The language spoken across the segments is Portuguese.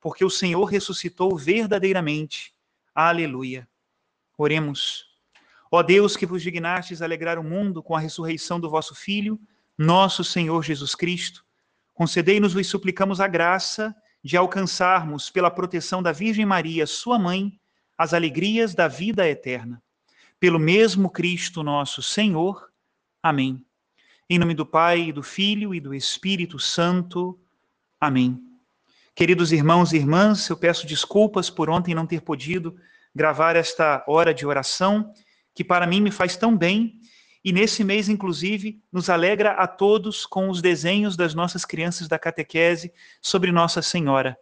porque o Senhor ressuscitou verdadeiramente. Aleluia. Oremos. Ó Deus, que vos dignastes alegrar o mundo com a ressurreição do vosso Filho, nosso Senhor Jesus Cristo, concedei-nos, vos suplicamos, a graça de alcançarmos, pela proteção da Virgem Maria, sua mãe, as alegrias da vida eterna. Pelo mesmo Cristo nosso Senhor. Amém. Em nome do Pai, e do Filho e do Espírito Santo. Amém. Queridos irmãos e irmãs, eu peço desculpas por ontem não ter podido gravar esta hora de oração, que para mim me faz tão bem, e nesse mês, inclusive, nos alegra a todos com os desenhos das nossas crianças da catequese sobre Nossa Senhora.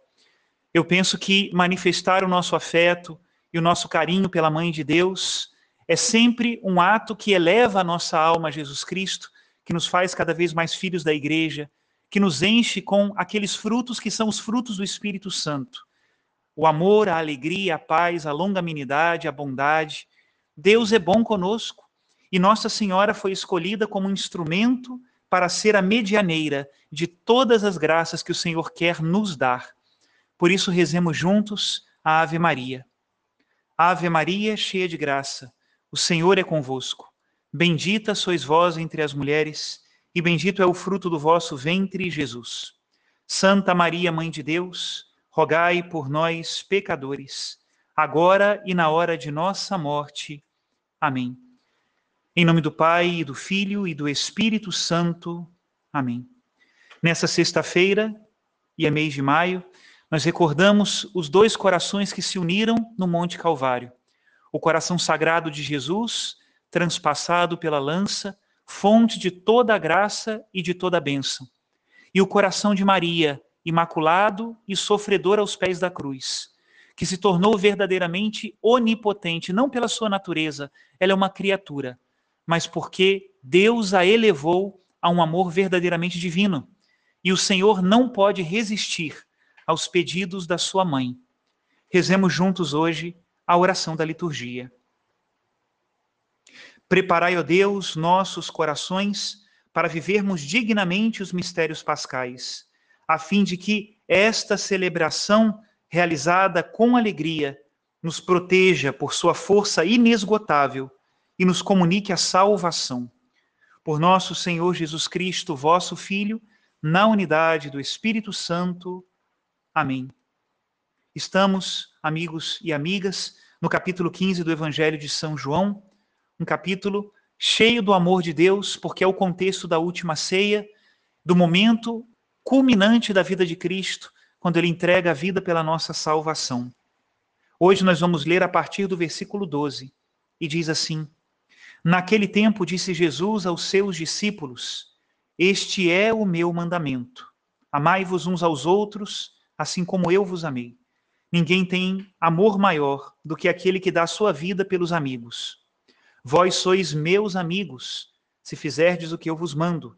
Eu penso que manifestar o nosso afeto e o nosso carinho pela Mãe de Deus é sempre um ato que eleva a nossa alma a Jesus Cristo, que nos faz cada vez mais filhos da igreja, que nos enche com aqueles frutos que são os frutos do Espírito Santo. O amor, a alegria, a paz, a longanimidade, a bondade. Deus é bom conosco e Nossa Senhora foi escolhida como um instrumento para ser a medianeira de todas as graças que o Senhor quer nos dar. Por isso rezemos juntos a Ave Maria. Ave Maria, cheia de graça, o Senhor é convosco. Bendita sois vós entre as mulheres e bendito é o fruto do vosso ventre, Jesus. Santa Maria, Mãe de Deus, rogai por nós, pecadores, agora e na hora de nossa morte. Amém. Em nome do Pai, e do Filho e do Espírito Santo. Amém. Nessa sexta-feira, e é mês de maio, nós recordamos os dois corações que se uniram no Monte Calvário. O coração sagrado de Jesus, transpassado pela lança, fonte de toda a graça e de toda a bênção. E o coração de Maria, imaculado e sofredor aos pés da cruz, que se tornou verdadeiramente onipotente, não pela sua natureza, ela é uma criatura, mas porque Deus a elevou a um amor verdadeiramente divino. E o Senhor não pode resistir aos pedidos da sua mãe. Rezemos juntos hoje a oração da liturgia. Preparai, ó Deus, nossos corações para vivermos dignamente os mistérios pascais, a fim de que esta celebração, realizada com alegria, nos proteja por sua força inesgotável e nos comunique a salvação. Por nosso Senhor Jesus Cristo, vosso Filho, na unidade do Espírito Santo. Amém. Estamos, amigos e amigas, no capítulo 15 do Evangelho de São João um capítulo cheio do amor de Deus, porque é o contexto da última ceia, do momento culminante da vida de Cristo, quando ele entrega a vida pela nossa salvação. Hoje nós vamos ler a partir do versículo 12, e diz assim: Naquele tempo disse Jesus aos seus discípulos: Este é o meu mandamento. Amai-vos uns aos outros, assim como eu vos amei. Ninguém tem amor maior do que aquele que dá sua vida pelos amigos. Vós sois meus amigos, se fizerdes o que eu vos mando.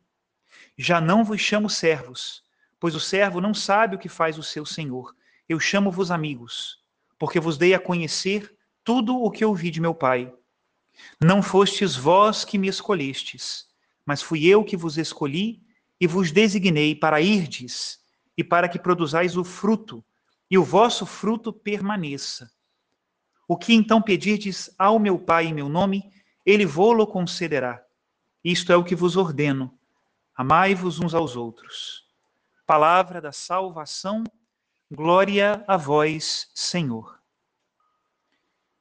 Já não vos chamo servos, pois o servo não sabe o que faz o seu senhor. Eu chamo-vos amigos, porque vos dei a conhecer tudo o que ouvi de meu Pai. Não fostes vós que me escolhestes, mas fui eu que vos escolhi e vos designei para irdes e para que produzais o fruto, e o vosso fruto permaneça o que então pedirdes ao meu Pai em meu nome, ele vô-lo concederá. Isto é o que vos ordeno. Amai-vos uns aos outros. Palavra da salvação, glória a vós, Senhor.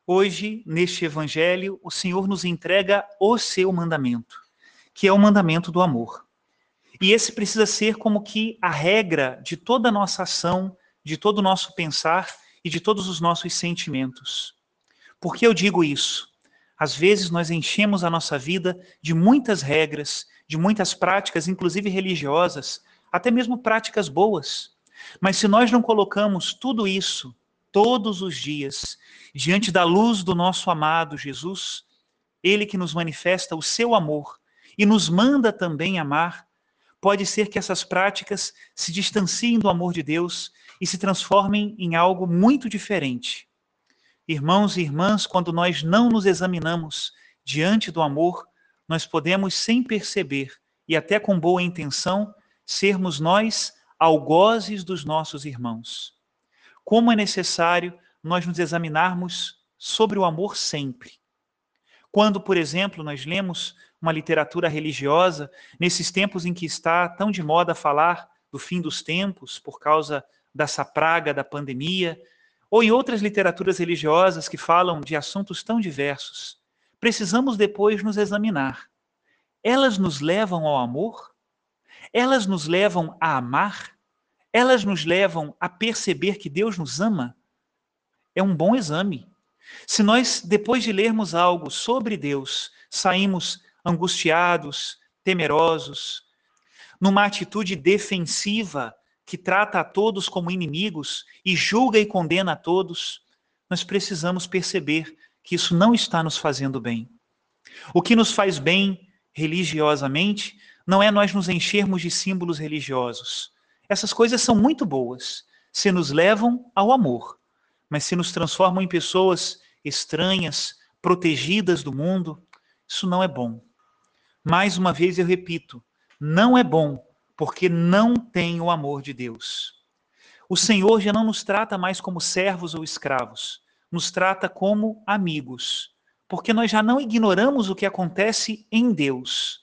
Hoje, neste evangelho, o Senhor nos entrega o seu mandamento, que é o mandamento do amor. E esse precisa ser como que a regra de toda a nossa ação, de todo o nosso pensar e de todos os nossos sentimentos. Por que eu digo isso? Às vezes nós enchemos a nossa vida de muitas regras, de muitas práticas, inclusive religiosas, até mesmo práticas boas. Mas se nós não colocamos tudo isso todos os dias, diante da luz do nosso amado Jesus, ele que nos manifesta o seu amor e nos manda também amar, pode ser que essas práticas se distanciem do amor de Deus e se transformem em algo muito diferente. Irmãos e irmãs, quando nós não nos examinamos diante do amor, nós podemos, sem perceber e até com boa intenção, sermos nós algozes dos nossos irmãos. Como é necessário nós nos examinarmos sobre o amor sempre. Quando, por exemplo, nós lemos uma literatura religiosa, nesses tempos em que está tão de moda falar do fim dos tempos, por causa dessa praga da pandemia, ou em outras literaturas religiosas que falam de assuntos tão diversos, precisamos depois nos examinar. Elas nos levam ao amor? Elas nos levam a amar? Elas nos levam a perceber que Deus nos ama? É um bom exame. Se nós, depois de lermos algo sobre Deus, saímos angustiados, temerosos, numa atitude defensiva que trata a todos como inimigos e julga e condena a todos, nós precisamos perceber que isso não está nos fazendo bem. O que nos faz bem religiosamente não é nós nos enchermos de símbolos religiosos. Essas coisas são muito boas, se nos levam ao amor, mas se nos transformam em pessoas estranhas, protegidas do mundo, isso não é bom. Mais uma vez eu repito, não é bom, porque não tem o amor de Deus. O Senhor já não nos trata mais como servos ou escravos, nos trata como amigos, porque nós já não ignoramos o que acontece em Deus.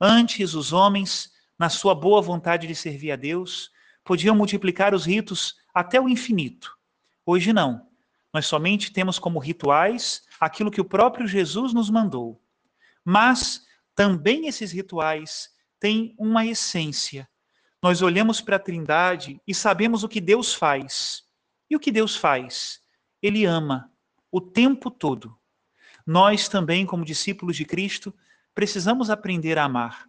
Antes, os homens, na sua boa vontade de servir a Deus, podiam multiplicar os ritos até o infinito. Hoje não. Nós somente temos como rituais aquilo que o próprio Jesus nos mandou. Mas também esses rituais têm uma essência. Nós olhamos para a Trindade e sabemos o que Deus faz. E o que Deus faz? Ele ama o tempo todo. Nós também, como discípulos de Cristo, precisamos aprender a amar.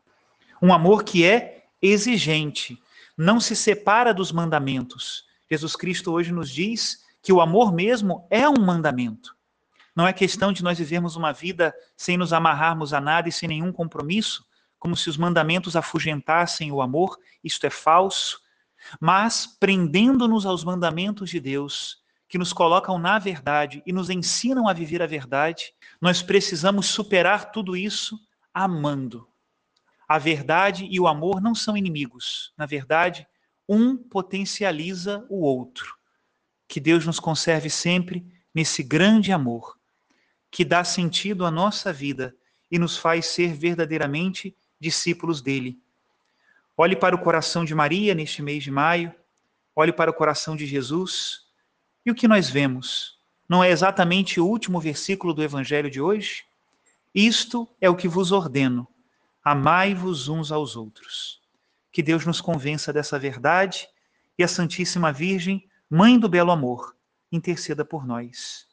Um amor que é exigente, não se separa dos mandamentos. Jesus Cristo hoje nos diz que o amor mesmo é um mandamento. Não é questão de nós vivermos uma vida sem nos amarrarmos a nada e sem nenhum compromisso, como se os mandamentos afugentassem o amor, isto é falso, mas prendendo-nos aos mandamentos de Deus, que nos colocam na verdade e nos ensinam a viver a verdade, nós precisamos superar tudo isso amando. A verdade e o amor não são inimigos. Na verdade, um potencializa o outro. Que Deus nos conserve sempre nesse grande amor que dá sentido à nossa vida e nos faz ser verdadeiramente discípulos dele. Olhe para o coração de Maria neste mês de maio, olhe para o coração de Jesus, e o que nós vemos? Não é exatamente o último versículo do evangelho de hoje? Isto é o que vos ordeno: amai-vos uns aos outros. Que Deus nos convença dessa verdade e a Santíssima Virgem Mãe do belo amor, interceda por nós.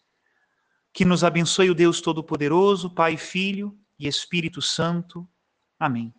Que nos abençoe o Deus Todo-Poderoso, Pai, Filho e Espírito Santo. Amém.